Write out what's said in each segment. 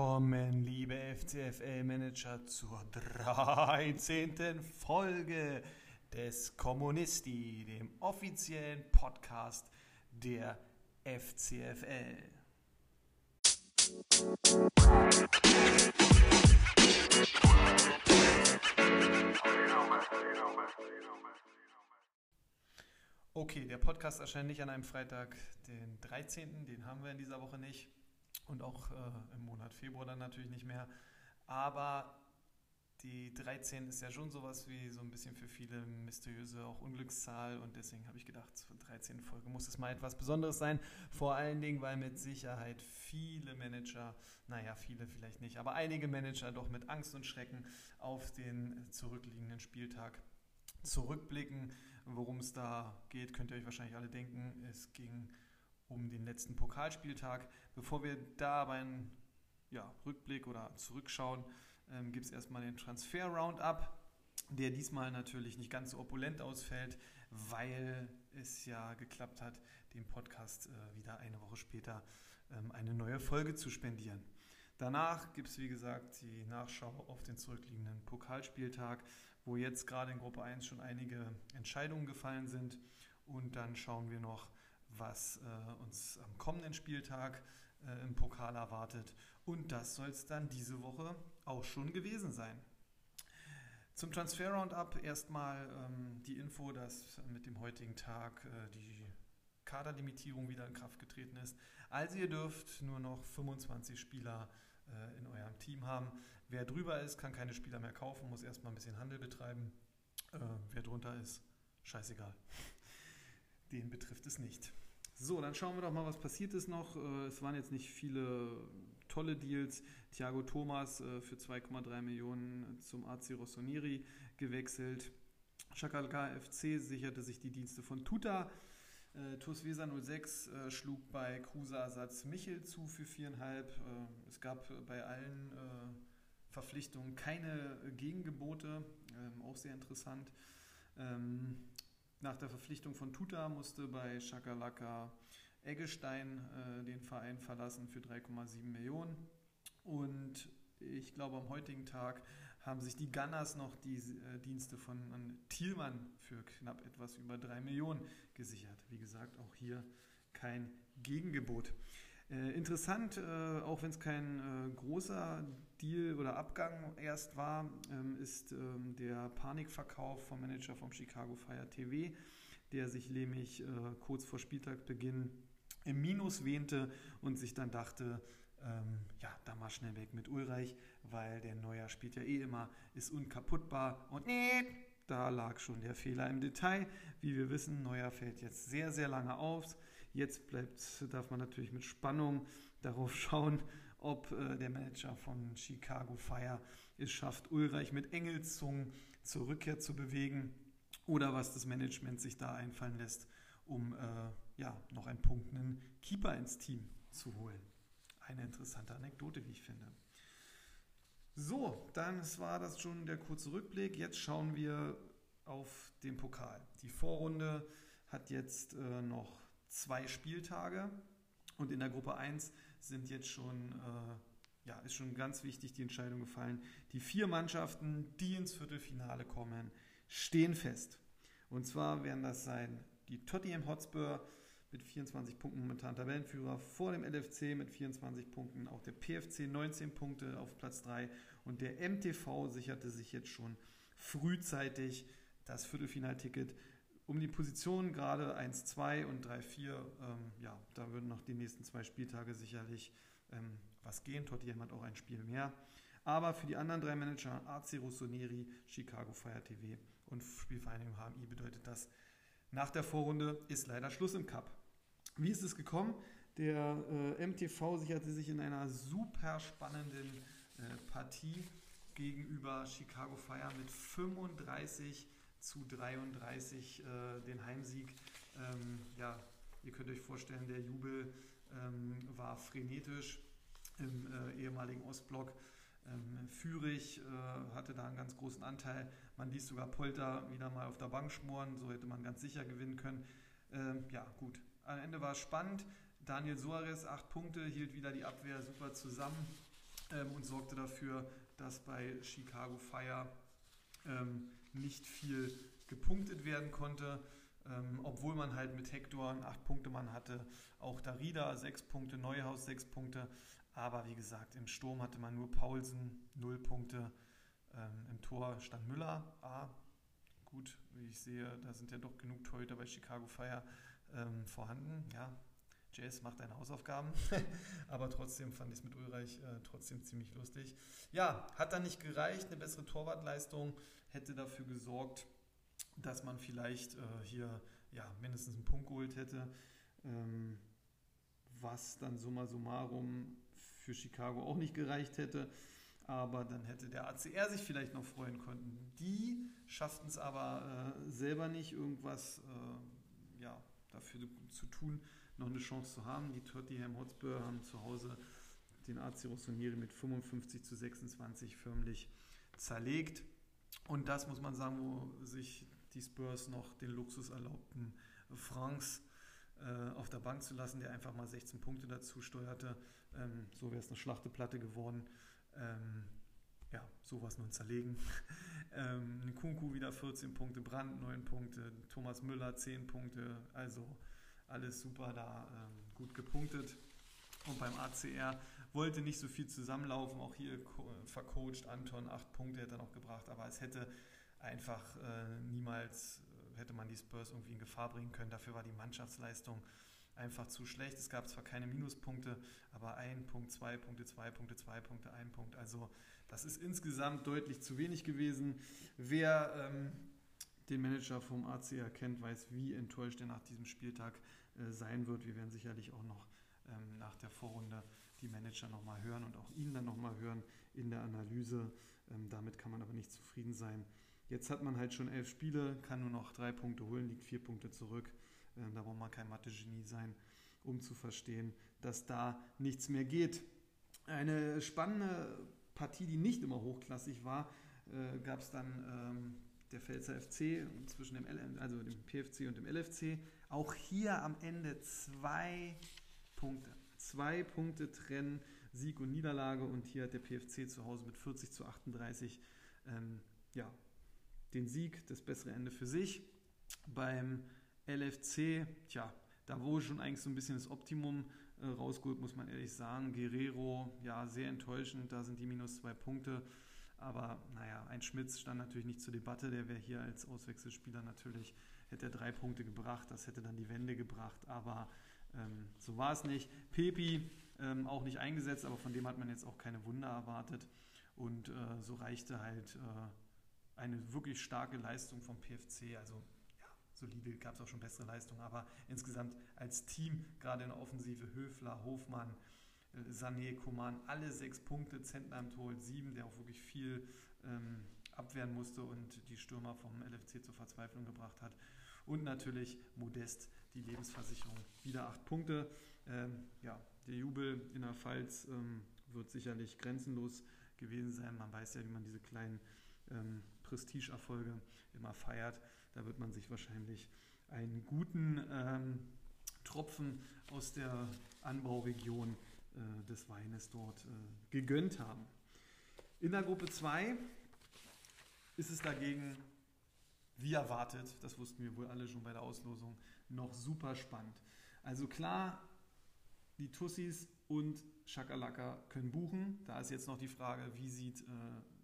Willkommen, liebe FCFL-Manager, zur 13. Folge des Kommunisti, dem offiziellen Podcast der FCFL. Okay, der Podcast erscheint nicht an einem Freitag, den 13., den haben wir in dieser Woche nicht und auch äh, im Monat Februar dann natürlich nicht mehr. Aber die 13 ist ja schon sowas wie so ein bisschen für viele mysteriöse auch Unglückszahl und deswegen habe ich gedacht, zur 13. Folge muss es mal etwas Besonderes sein. Vor allen Dingen, weil mit Sicherheit viele Manager, naja, viele vielleicht nicht, aber einige Manager doch mit Angst und Schrecken auf den zurückliegenden Spieltag zurückblicken. Worum es da geht, könnt ihr euch wahrscheinlich alle denken. Es ging um den letzten Pokalspieltag. Bevor wir da aber einen ja, Rückblick oder zurückschauen, ähm, gibt es erstmal den Transfer-Roundup, der diesmal natürlich nicht ganz so opulent ausfällt, weil es ja geklappt hat, dem Podcast äh, wieder eine Woche später ähm, eine neue Folge zu spendieren. Danach gibt es, wie gesagt, die Nachschau auf den zurückliegenden Pokalspieltag, wo jetzt gerade in Gruppe 1 schon einige Entscheidungen gefallen sind. Und dann schauen wir noch, was äh, uns am kommenden Spieltag äh, im Pokal erwartet. Und das soll es dann diese Woche auch schon gewesen sein. Zum Transfer Roundup erstmal ähm, die Info, dass mit dem heutigen Tag äh, die Kaderlimitierung wieder in Kraft getreten ist. Also ihr dürft nur noch 25 Spieler äh, in eurem Team haben. Wer drüber ist, kann keine Spieler mehr kaufen, muss erstmal ein bisschen Handel betreiben. Äh, wer drunter ist, scheißegal. Den betrifft es nicht. So, dann schauen wir doch mal, was passiert ist noch. Äh, es waren jetzt nicht viele tolle Deals. Thiago Thomas äh, für 2,3 Millionen zum AC Rossoneri gewechselt. Chakalka FC sicherte sich die Dienste von Tuta. Äh, TuS Weser 06 äh, schlug bei Kruse-Ersatz Michel zu für 4,5. Äh, es gab bei allen Verpflichtungen keine Gegengebote, ähm, auch sehr interessant. Ähm, nach der Verpflichtung von Tuta musste bei Schakalaka Eggestein äh, den Verein verlassen für 3,7 Millionen. Und ich glaube, am heutigen Tag haben sich die Gunners noch die äh, Dienste von Thielmann für knapp etwas über 3 Millionen gesichert. Wie gesagt, auch hier kein Gegengebot. Äh, interessant, äh, auch wenn es kein äh, großer Deal oder Abgang erst war, ähm, ist ähm, der Panikverkauf vom Manager vom Chicago Fire TV, der sich nämlich äh, kurz vor Spieltagbeginn im Minus wähnte und sich dann dachte, ähm, ja, da mal schnell weg mit Ulreich, weil der Neuer spielt ja eh immer, ist unkaputtbar und nee, da lag schon der Fehler im Detail. Wie wir wissen, Neuer fällt jetzt sehr, sehr lange auf. Jetzt bleibt, darf man natürlich mit Spannung darauf schauen, ob äh, der Manager von Chicago Fire es schafft, Ulreich mit Engelszungen zur Rückkehr zu bewegen oder was das Management sich da einfallen lässt, um äh, ja, noch einen punktenden Keeper ins Team zu holen. Eine interessante Anekdote, wie ich finde. So, dann war das schon der kurze Rückblick. Jetzt schauen wir auf den Pokal. Die Vorrunde hat jetzt äh, noch zwei Spieltage und in der Gruppe 1 sind jetzt schon, äh, ja, ist schon ganz wichtig die Entscheidung gefallen. Die vier Mannschaften, die ins Viertelfinale kommen, stehen fest. Und zwar werden das sein die Tottenham Hotspur mit 24 Punkten momentan Tabellenführer, vor dem LFC mit 24 Punkten, auch der PFC 19 Punkte auf Platz 3 und der MTV sicherte sich jetzt schon frühzeitig das Viertelfinalticket um die Positionen gerade 1, 2 und 3, 4. Ähm, ja, da würden noch die nächsten zwei Spieltage sicherlich ähm, was gehen. Tottenham hat auch ein Spiel mehr. Aber für die anderen drei Manager, AC Rossoneri, Chicago Fire TV und Spielvereinigung HMI, bedeutet das, nach der Vorrunde ist leider Schluss im Cup. Wie ist es gekommen? Der äh, MTV sicherte sich in einer super spannenden äh, Partie gegenüber Chicago Fire mit 35 zu 33 äh, den Heimsieg. Ähm, ja, ihr könnt euch vorstellen, der Jubel ähm, war frenetisch im äh, ehemaligen Ostblock. Ähm, Fürich äh, hatte da einen ganz großen Anteil. Man ließ sogar Polter wieder mal auf der Bank schmoren, so hätte man ganz sicher gewinnen können. Ähm, ja, gut. Am Ende war es spannend. Daniel Suarez, acht Punkte, hielt wieder die Abwehr super zusammen ähm, und sorgte dafür, dass bei Chicago Fire ähm, nicht viel gepunktet werden konnte. Ähm, obwohl man halt mit Hector einen 8-Punkte-Mann hatte. Auch Darida 6 Punkte, Neuhaus 6 Punkte. Aber wie gesagt, im Sturm hatte man nur Paulsen 0 Punkte. Ähm, Im Tor stand Müller. Ah, gut, wie ich sehe, da sind ja doch genug Torhüter bei Chicago Fire ähm, vorhanden. Ja, Jazz macht deine Hausaufgaben. Aber trotzdem fand ich es mit Ulreich äh, trotzdem ziemlich lustig. Ja, hat dann nicht gereicht. Eine bessere Torwartleistung hätte dafür gesorgt, dass man vielleicht äh, hier ja, mindestens einen Punkt geholt hätte. Ähm, was dann summa summarum für Chicago auch nicht gereicht hätte. Aber dann hätte der ACR sich vielleicht noch freuen können. Die schafften es aber äh, selber nicht, irgendwas äh, ja, dafür zu tun, noch eine Chance zu haben. Die Tottenham Hotspur haben zu Hause den AC Rossoneri mit 55 zu 26 förmlich zerlegt. Und das muss man sagen, wo sich die Spurs noch den Luxus erlaubten, Franks äh, auf der Bank zu lassen, der einfach mal 16 Punkte dazu steuerte. Ähm, so wäre es eine Schlachteplatte geworden. Ähm, ja, sowas nun zerlegen. ähm, Nkunku wieder 14 Punkte, Brand 9 Punkte, Thomas Müller 10 Punkte, also alles super da, ähm, gut gepunktet. Und beim ACR wollte nicht so viel zusammenlaufen, auch hier vercoacht Anton, 8 Punkte hätte er noch gebracht, aber es hätte einfach äh, niemals äh, hätte man die Spurs irgendwie in Gefahr bringen können. Dafür war die Mannschaftsleistung einfach zu schlecht. Es gab zwar keine Minuspunkte, aber ein Punkt, zwei Punkte, zwei Punkte, zwei Punkte, ein Punkt. Also das ist insgesamt deutlich zu wenig gewesen. Wer ähm, den Manager vom ACR kennt, weiß, wie enttäuscht er nach diesem Spieltag äh, sein wird. Wir werden sicherlich auch noch ähm, nach der Vorrunde die Manager nochmal hören und auch ihn dann nochmal hören in der Analyse. Ähm, damit kann man aber nicht zufrieden sein. Jetzt hat man halt schon elf Spiele, kann nur noch drei Punkte holen, liegt vier Punkte zurück. Ähm, da braucht man kein Mathe-Genie sein, um zu verstehen, dass da nichts mehr geht. Eine spannende Partie, die nicht immer hochklassig war, äh, gab es dann der Pfälzer FC zwischen dem, L also dem PFC und dem LFC. Auch hier am Ende zwei Punkte. Zwei Punkte trennen Sieg und Niederlage und hier hat der PFC zu Hause mit 40 zu 38 ähm, ja, den Sieg, das bessere Ende für sich. Beim LFC, tja, da wurde schon eigentlich so ein bisschen das Optimum äh, rausgeholt, muss man ehrlich sagen. Guerrero, ja, sehr enttäuschend, da sind die minus zwei Punkte. Aber naja, ein Schmitz stand natürlich nicht zur Debatte. Der wäre hier als Auswechselspieler natürlich, hätte er drei Punkte gebracht, das hätte dann die Wende gebracht. Aber ähm, so war es nicht. Pepi ähm, auch nicht eingesetzt, aber von dem hat man jetzt auch keine Wunder erwartet. Und äh, so reichte halt äh, eine wirklich starke Leistung vom PFC. Also ja, solide gab es auch schon bessere Leistungen, aber insgesamt als Team, gerade in der Offensive, Höfler, Hofmann, Sané, Koman, alle sechs Punkte, Zentner im Tor, sieben, der auch wirklich viel ähm, abwehren musste und die Stürmer vom LFC zur Verzweiflung gebracht hat. Und natürlich Modest, die Lebensversicherung, wieder acht Punkte. Ähm, ja, der Jubel in der Pfalz ähm, wird sicherlich grenzenlos gewesen sein. Man weiß ja, wie man diese kleinen ähm, Prestigeerfolge immer feiert. Da wird man sich wahrscheinlich einen guten ähm, Tropfen aus der Anbauregion äh, des Weines dort äh, gegönnt haben. In der Gruppe 2 ist es dagegen, wie erwartet, das wussten wir wohl alle schon bei der Auslosung, noch super spannend. Also klar, die Tussis und Schakalaka können buchen. Da ist jetzt noch die Frage, wie sieht äh,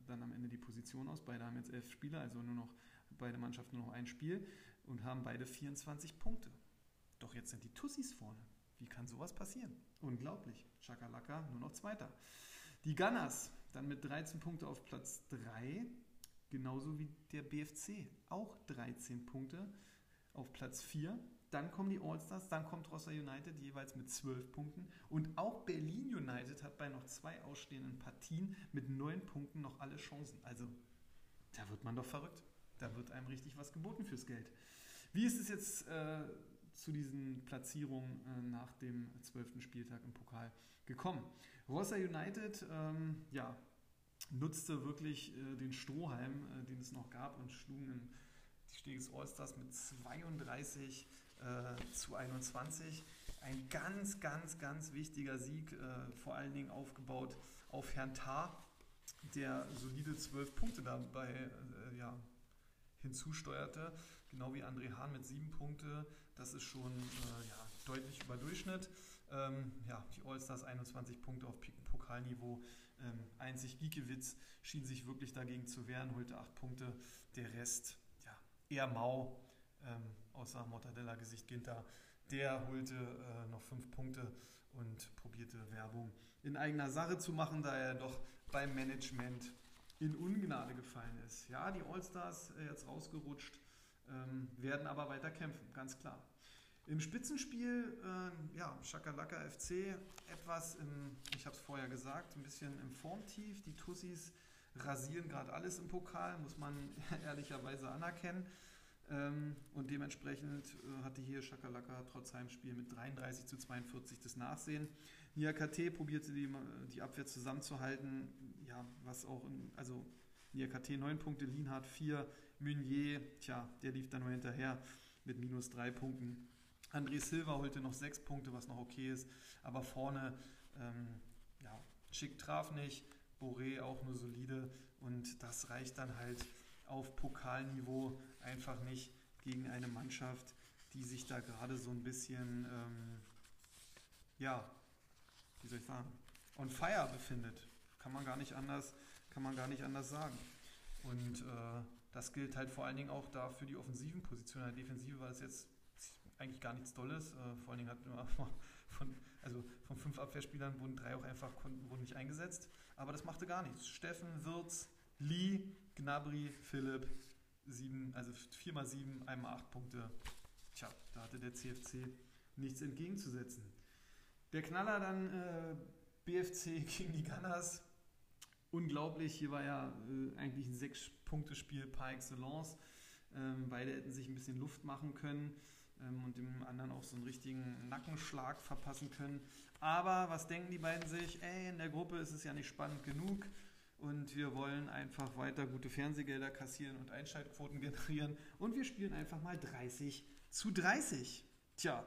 dann am Ende die Position aus. Beide haben jetzt elf Spieler, also nur noch beide Mannschaften nur noch ein Spiel und haben beide 24 Punkte. Doch jetzt sind die Tussis vorne. Wie kann sowas passieren? Unglaublich. Chakalaka nur noch Zweiter. Die Gunners dann mit 13 Punkte auf Platz 3, genauso wie der BFC. Auch 13 Punkte auf Platz 4. Dann kommen die Allstars, dann kommt Rossa United jeweils mit 12 Punkten. Und auch Berlin United hat bei noch zwei ausstehenden Partien mit 9 Punkten noch alle Chancen. Also, da wird man doch verrückt. Da wird einem richtig was geboten fürs Geld. Wie ist es jetzt äh, zu diesen Platzierungen äh, nach dem 12. Spieltag im Pokal gekommen? Rossa United, ähm, ja, nutzte wirklich äh, den Strohhalm, äh, den es noch gab und schlugen in die Steges Allstars mit 32 äh, zu 21. Ein ganz, ganz, ganz wichtiger Sieg, äh, vor allen Dingen aufgebaut auf Herrn Tar, der solide zwölf Punkte dabei äh, ja, hinzusteuerte, genau wie André Hahn mit sieben Punkte. Das ist schon äh, ja, deutlich über Durchschnitt. Ähm, ja, die Allstars 21 Punkte auf Pokalniveau. Ähm, einzig Giekewitz schien sich wirklich dagegen zu wehren, holte acht Punkte. Der Rest, ja, eher mau, ähm, außer Mortadella-Gesicht Ginter. Der holte äh, noch fünf Punkte und probierte Werbung in eigener Sache zu machen, da er doch beim Management in Ungnade gefallen ist. Ja, die Allstars äh, jetzt rausgerutscht, ähm, werden aber weiter kämpfen, ganz klar. Im Spitzenspiel, äh, ja, Schakalaka FC, etwas im, ich habe es vorher gesagt, ein bisschen im Formtief. Die Tussis rasieren gerade alles im Pokal, muss man ehrlicherweise anerkennen. Ähm, und dementsprechend äh, hatte hier Schakalaka trotz Heimspiel mit 33 zu 42 das Nachsehen. Nia KT probierte die, die Abwehr zusammenzuhalten, ja, was auch, in, also Nia KT 9 Punkte, Lienhardt 4, Meunier, tja, der lief dann nur hinterher mit minus 3 Punkten. André Silva holte noch sechs Punkte, was noch okay ist. Aber vorne, ähm, ja, Schick traf nicht, Boré auch nur solide. Und das reicht dann halt auf Pokalniveau einfach nicht gegen eine Mannschaft, die sich da gerade so ein bisschen, ähm, ja, wie soll ich sagen, on fire befindet. Kann man gar nicht anders, kann man gar nicht anders sagen. Und äh, das gilt halt vor allen Dingen auch da für die offensiven Positionen. Der Defensive war es jetzt eigentlich gar nichts Tolles. Äh, vor allen Dingen hat von, also von fünf Abwehrspielern wurden drei auch einfach wurden nicht eingesetzt. Aber das machte gar nichts. Steffen, Wirz, Lee, Gnabry, Philipp, sieben, also vier mal sieben, einmal acht Punkte. Tja, da hatte der CFC nichts entgegenzusetzen. Der Knaller dann äh, BFC gegen die Gunners. Unglaublich, hier war ja äh, eigentlich ein Sechs-Punkte-Spiel par excellence. Ähm, beide hätten sich ein bisschen Luft machen können ähm, und dem anderen auch so einen richtigen Nackenschlag verpassen können. Aber was denken die beiden sich? Ey, in der Gruppe ist es ja nicht spannend genug und wir wollen einfach weiter gute Fernsehgelder kassieren und Einschaltquoten generieren und wir spielen einfach mal 30 zu 30. Tja,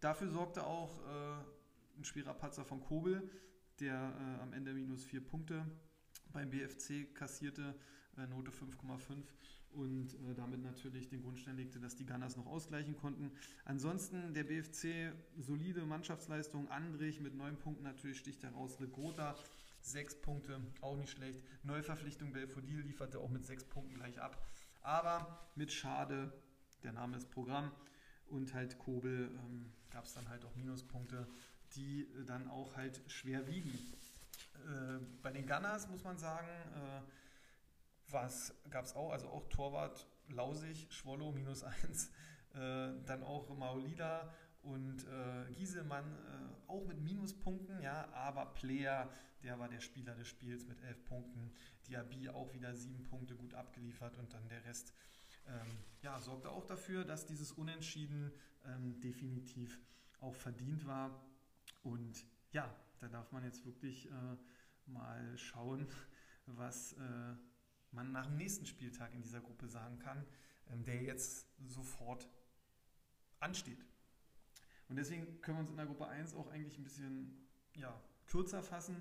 dafür sorgte auch äh, ein schwerer von Kobel, der äh, am Ende minus vier Punkte beim BFC kassierte, äh, Note 5,5 und äh, damit natürlich den Grundstein legte, dass die Gunners noch ausgleichen konnten. Ansonsten der BFC solide Mannschaftsleistung, Andrich mit neun Punkten natürlich sticht heraus, Legota sechs Punkte, auch nicht schlecht. Neuverpflichtung Belfodil lieferte auch mit sechs Punkten gleich ab, aber mit Schade, der Name ist Programm und halt Kobel ähm, gab es dann halt auch Minuspunkte, die äh, dann auch halt schwer wiegen. Äh, bei den Gunners muss man sagen, äh, was gab es auch, also auch Torwart Lausig, Schwollo minus 1, äh, dann auch Maolida und äh, Gieselmann äh, auch mit Minuspunkten, ja, aber Player, der war der Spieler des Spiels mit 11 Punkten, Diaby auch wieder 7 Punkte gut abgeliefert und dann der Rest ähm, ja, sorgte auch dafür, dass dieses Unentschieden ähm, definitiv auch verdient war. Und ja, da darf man jetzt wirklich äh, mal schauen, was äh, man nach dem nächsten Spieltag in dieser Gruppe sagen kann, ähm, der jetzt sofort ansteht. Und deswegen können wir uns in der Gruppe 1 auch eigentlich ein bisschen ja, kürzer fassen.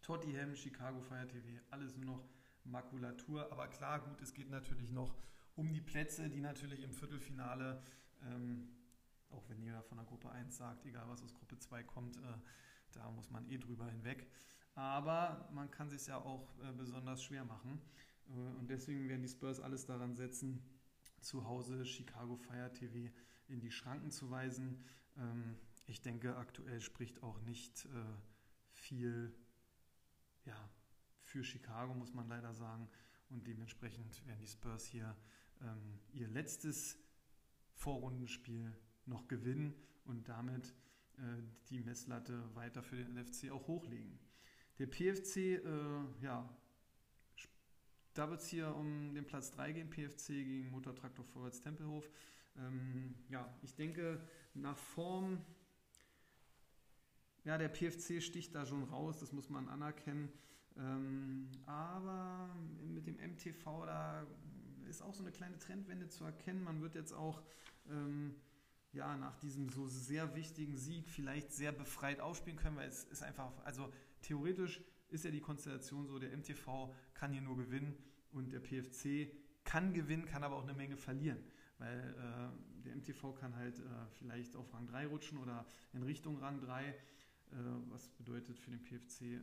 Tottenham, Chicago Fire TV, alles nur noch Makulatur. Aber klar, gut, es geht natürlich noch um die Plätze, die natürlich im Viertelfinale, ähm, auch wenn jeder von der Gruppe 1 sagt, egal was aus Gruppe 2 kommt, äh, da muss man eh drüber hinweg. Aber man kann sich ja auch äh, besonders schwer machen. Äh, und deswegen werden die Spurs alles daran setzen, zu Hause Chicago Fire TV in die Schranken zu weisen. Ähm, ich denke, aktuell spricht auch nicht äh, viel ja, für Chicago, muss man leider sagen. Und dementsprechend werden die Spurs hier ähm, ihr letztes Vorrundenspiel noch gewinnen und damit die Messlatte weiter für den LFC auch hochlegen. Der PFC, äh, ja, da wird es hier um den Platz 3 gehen, PFC gegen Motortraktor Vorwärts Tempelhof. Ähm, ja, ich denke, nach Form, ja, der PFC sticht da schon raus, das muss man anerkennen. Ähm, aber mit dem MTV, da ist auch so eine kleine Trendwende zu erkennen. Man wird jetzt auch ähm, ja, nach diesem so sehr wichtigen Sieg vielleicht sehr befreit aufspielen können, weil es ist einfach, also theoretisch ist ja die Konstellation so, der MTV kann hier nur gewinnen und der PFC kann gewinnen, kann aber auch eine Menge verlieren, weil äh, der MTV kann halt äh, vielleicht auf Rang 3 rutschen oder in Richtung Rang 3, äh, was bedeutet für den PFC äh,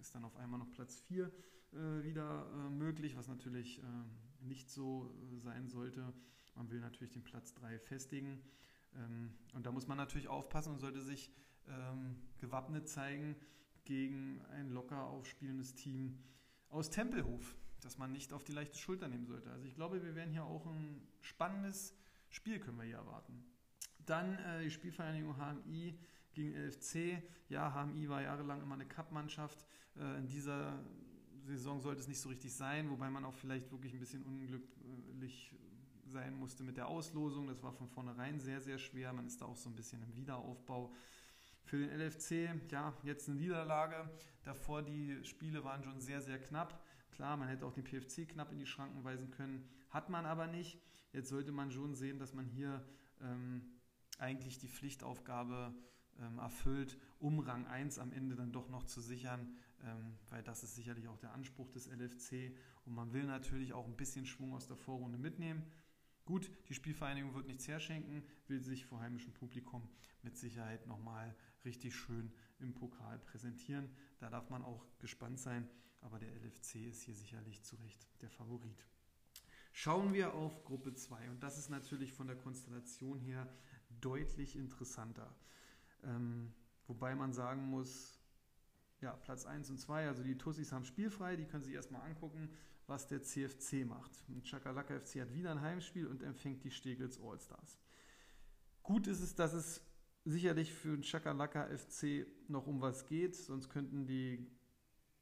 ist dann auf einmal noch Platz 4 äh, wieder äh, möglich, was natürlich nicht so sein sollte. Man will natürlich den Platz 3 festigen. Ähm, und da muss man natürlich aufpassen und sollte sich ähm, gewappnet zeigen gegen ein locker aufspielendes Team aus Tempelhof, das man nicht auf die leichte Schulter nehmen sollte. Also ich glaube, wir werden hier auch ein spannendes Spiel können wir hier erwarten. Dann äh, die Spielvereinigung HMI gegen LFC. Ja, HMI war jahrelang immer eine Cup-Mannschaft. Äh, in dieser Saison sollte es nicht so richtig sein, wobei man auch vielleicht wirklich ein bisschen unglücklich sein musste mit der Auslosung. Das war von vornherein sehr, sehr schwer. Man ist da auch so ein bisschen im Wiederaufbau. Für den LFC, ja, jetzt eine Niederlage. Davor die Spiele waren schon sehr, sehr knapp. Klar, man hätte auch den PFC knapp in die Schranken weisen können, hat man aber nicht. Jetzt sollte man schon sehen, dass man hier ähm, eigentlich die Pflichtaufgabe ähm, erfüllt, um Rang 1 am Ende dann doch noch zu sichern, ähm, weil das ist sicherlich auch der Anspruch des LFC. Und man will natürlich auch ein bisschen Schwung aus der Vorrunde mitnehmen. Gut, die Spielvereinigung wird nichts herschenken, will sich vor heimischem Publikum mit Sicherheit nochmal richtig schön im Pokal präsentieren. Da darf man auch gespannt sein, aber der LFC ist hier sicherlich zu Recht der Favorit. Schauen wir auf Gruppe 2 und das ist natürlich von der Konstellation her deutlich interessanter. Ähm, wobei man sagen muss, ja, Platz 1 und 2, also die Tussis haben spielfrei, die können sich erstmal angucken was der CFC macht. Chakalaka FC hat wieder ein Heimspiel und empfängt die Steglitz Allstars. Gut ist es, dass es sicherlich für den Chakalaka FC noch um was geht, sonst könnten die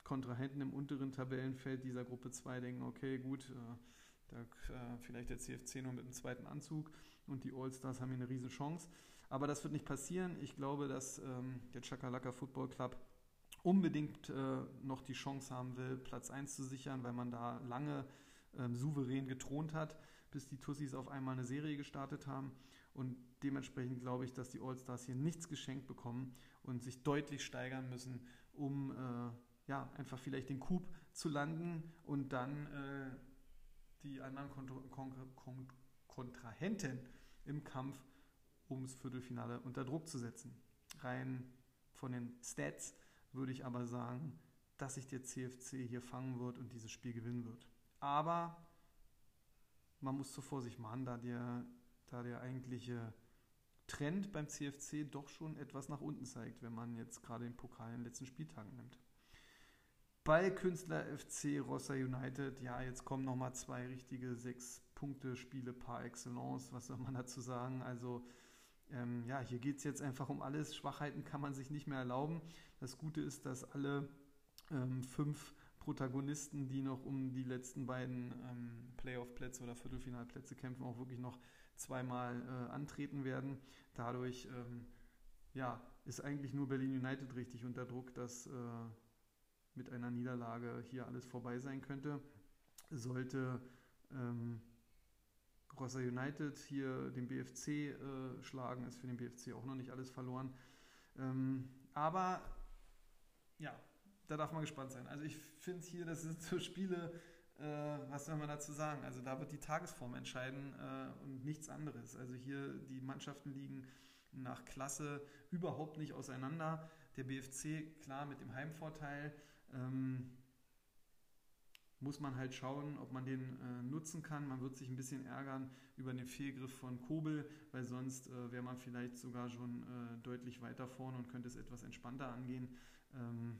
Kontrahenten im unteren Tabellenfeld dieser Gruppe 2 denken, okay, gut, äh, da äh, vielleicht der CFC nur mit dem zweiten Anzug und die Allstars haben hier eine riesen Chance. Aber das wird nicht passieren. Ich glaube, dass ähm, der Chakalaka Football Club unbedingt äh, noch die Chance haben will, Platz 1 zu sichern, weil man da lange ähm, souverän getront hat, bis die Tussis auf einmal eine Serie gestartet haben. Und dementsprechend glaube ich, dass die All-Stars hier nichts geschenkt bekommen und sich deutlich steigern müssen, um äh, ja, einfach vielleicht den Coup zu landen und dann äh, die anderen Kont Kon Kon Kontrahenten im Kampf ums Viertelfinale unter Druck zu setzen. Rein von den Stats würde ich aber sagen, dass sich der CFC hier fangen wird und dieses Spiel gewinnen wird. Aber man muss zur Vorsicht machen, da der, da der eigentliche Trend beim CFC doch schon etwas nach unten zeigt, wenn man jetzt gerade den Pokal in den letzten Spieltagen nimmt. Ballkünstler FC Rossa United, ja, jetzt kommen nochmal zwei richtige Sechs-Punkte-Spiele par excellence. Was soll man dazu sagen? Also, ähm, ja, hier geht es jetzt einfach um alles. Schwachheiten kann man sich nicht mehr erlauben. Das Gute ist, dass alle ähm, fünf Protagonisten, die noch um die letzten beiden ähm, Playoff-Plätze oder Viertelfinalplätze kämpfen, auch wirklich noch zweimal äh, antreten werden. Dadurch ähm, ja, ist eigentlich nur Berlin United richtig unter Druck, dass äh, mit einer Niederlage hier alles vorbei sein könnte. Sollte ähm, Rossa United hier den BFC äh, schlagen, ist für den BFC auch noch nicht alles verloren. Ähm, aber ja, da darf man gespannt sein. Also ich finde hier, das sind so Spiele, äh, was soll man dazu sagen? Also da wird die Tagesform entscheiden äh, und nichts anderes. Also hier die Mannschaften liegen nach Klasse überhaupt nicht auseinander. Der BFC, klar, mit dem Heimvorteil. Ähm, muss man halt schauen, ob man den äh, nutzen kann. Man wird sich ein bisschen ärgern über den Fehlgriff von Kobel, weil sonst äh, wäre man vielleicht sogar schon äh, deutlich weiter vorne und könnte es etwas entspannter angehen. Ähm,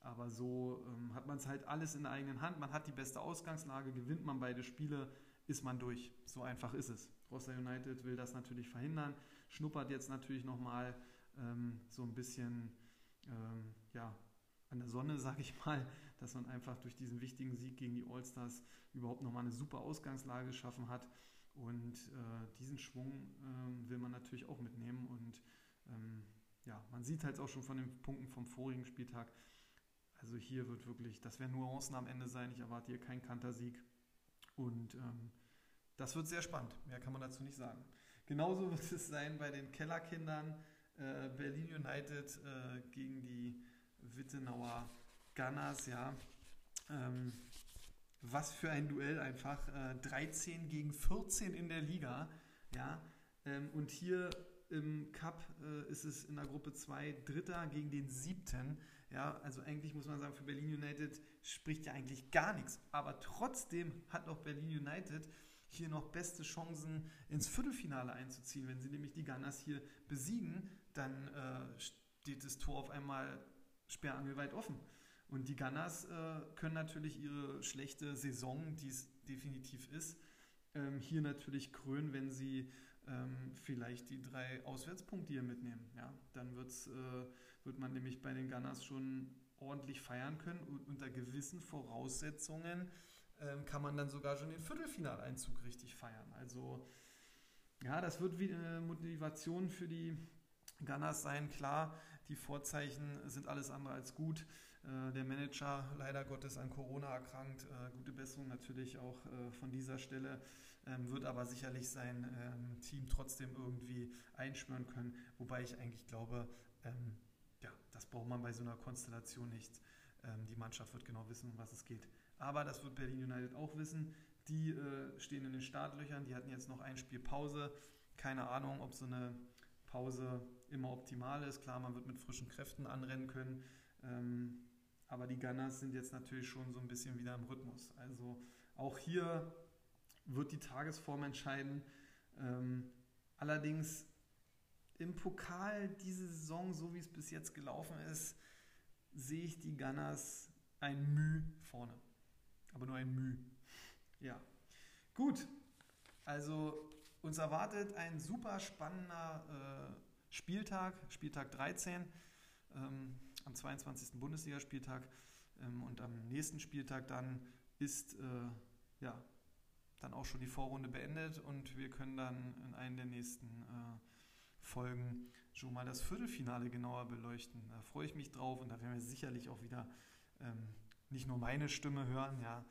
aber so ähm, hat man es halt alles in der eigenen Hand. Man hat die beste Ausgangslage, gewinnt man beide Spiele, ist man durch. So einfach ist es. Rossa United will das natürlich verhindern, schnuppert jetzt natürlich nochmal ähm, so ein bisschen ähm, ja, an der Sonne, sage ich mal, dass man einfach durch diesen wichtigen Sieg gegen die Allstars überhaupt nochmal eine super Ausgangslage geschaffen hat. Und äh, diesen Schwung äh, will man natürlich auch mitnehmen. Und ähm, ja, man sieht halt auch schon von den Punkten vom vorigen Spieltag, also hier wird wirklich, das werden Nuancen am Ende sein. Ich erwarte hier keinen Kantersieg. Und ähm, das wird sehr spannend. Mehr kann man dazu nicht sagen. Genauso wird es sein bei den Kellerkindern. Äh, Berlin United äh, gegen die Wittenauer Gunners, ja. Ähm, was für ein Duell einfach. Äh, 13 gegen 14 in der Liga, ja. Ähm, und hier im Cup äh, ist es in der Gruppe 2 Dritter gegen den Siebten. Ja, also eigentlich muss man sagen, für Berlin United spricht ja eigentlich gar nichts. Aber trotzdem hat auch Berlin United hier noch beste Chancen ins Viertelfinale einzuziehen. Wenn sie nämlich die Gunners hier besiegen, dann äh, steht das Tor auf einmal sperrangelweit offen. Und die Gunners äh, können natürlich ihre schlechte Saison, die es definitiv ist, ähm, hier natürlich krönen, wenn sie ähm, vielleicht die drei Auswärtspunkte hier mitnehmen. Ja, dann wird's, äh, wird man nämlich bei den Gunners schon ordentlich feiern können und unter gewissen Voraussetzungen ähm, kann man dann sogar schon den Viertelfinaleinzug richtig feiern. Also ja, das wird wie eine Motivation für die Gunners sein. Klar, die Vorzeichen sind alles andere als gut. Äh, der Manager leider Gottes an Corona erkrankt. Äh, gute Besserung natürlich auch äh, von dieser Stelle. Ähm, wird aber sicherlich sein ähm, Team trotzdem irgendwie einschwören können. Wobei ich eigentlich glaube, ähm, ja, das braucht man bei so einer Konstellation nicht. die Mannschaft wird genau wissen, um was es geht. Aber das wird Berlin United auch wissen. Die stehen in den Startlöchern. Die hatten jetzt noch ein Spiel Pause. Keine Ahnung, ob so eine Pause immer optimal ist. Klar, man wird mit frischen Kräften anrennen können. Aber die Gunners sind jetzt natürlich schon so ein bisschen wieder im Rhythmus. Also auch hier wird die Tagesform entscheiden. Ähm, allerdings im Pokal diese Saison, so wie es bis jetzt gelaufen ist, sehe ich die Gunners ein Müh vorne. Aber nur ein Müh. Ja. Gut. Also uns erwartet ein super spannender äh, Spieltag, Spieltag 13, ähm, am 22. Bundesligaspieltag. Ähm, und am nächsten Spieltag dann ist äh, ja, dann auch schon die Vorrunde beendet und wir können dann in einer der nächsten äh, Folgen schon mal das Viertelfinale genauer beleuchten. Da freue ich mich drauf und da werden wir sicherlich auch wieder ähm, nicht nur meine Stimme hören. Ja,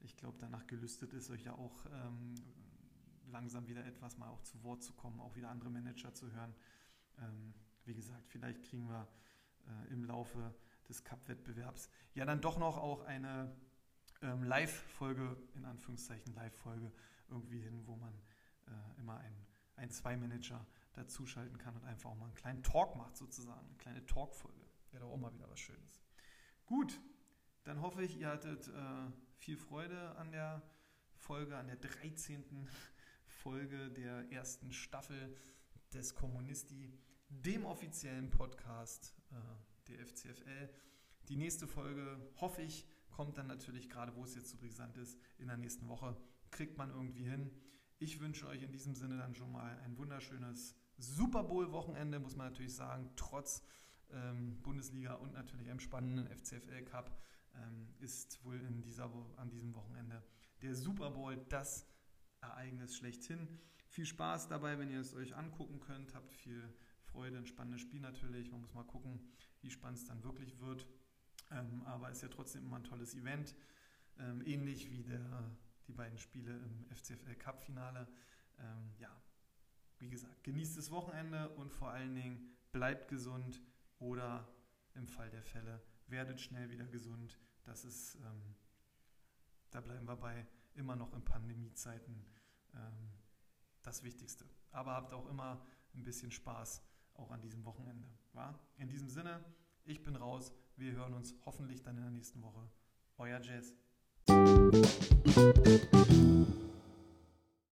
ich glaube, danach gelüstet ist euch ja auch ähm, langsam wieder etwas mal auch zu Wort zu kommen, auch wieder andere Manager zu hören. Ähm, wie gesagt, vielleicht kriegen wir äh, im Laufe des Cup-Wettbewerbs ja dann doch noch auch eine ähm, Live-Folge, in Anführungszeichen Live-Folge, irgendwie hin, wo man äh, immer ein, ein Zwei-Manager dazuschalten kann und einfach auch mal einen kleinen Talk macht, sozusagen. Eine kleine Talk-Folge. Wäre doch auch mal wieder was Schönes. Gut, dann hoffe ich, ihr hattet äh, viel Freude an der Folge, an der 13. Folge der ersten Staffel des Kommunisti, dem offiziellen Podcast der FCFL. Die nächste Folge, hoffe ich, kommt dann natürlich, gerade wo es jetzt so brisant ist, in der nächsten Woche, kriegt man irgendwie hin. Ich wünsche euch in diesem Sinne dann schon mal ein wunderschönes Super Bowl-Wochenende, muss man natürlich sagen, trotz ähm, Bundesliga und natürlich einem spannenden FCFL Cup ähm, ist wohl in dieser, an diesem Wochenende der Super Bowl das Ereignis schlechthin. Viel Spaß dabei, wenn ihr es euch angucken könnt. Habt viel Freude, ein spannendes Spiel natürlich. Man muss mal gucken, wie spannend es dann wirklich wird. Ähm, aber ist ja trotzdem immer ein tolles Event. Ähm, ähnlich wie der, die beiden Spiele im FCFL Cup Finale. Ähm, ja, wie gesagt, genießt das Wochenende und vor allen Dingen bleibt gesund oder im Fall der Fälle werdet schnell wieder gesund. Das ist, ähm, da bleiben wir bei immer noch in Pandemiezeiten ähm, das Wichtigste. Aber habt auch immer ein bisschen Spaß auch an diesem Wochenende. Wa? In diesem Sinne, ich bin raus. Wir hören uns hoffentlich dann in der nächsten Woche. Euer Jazz.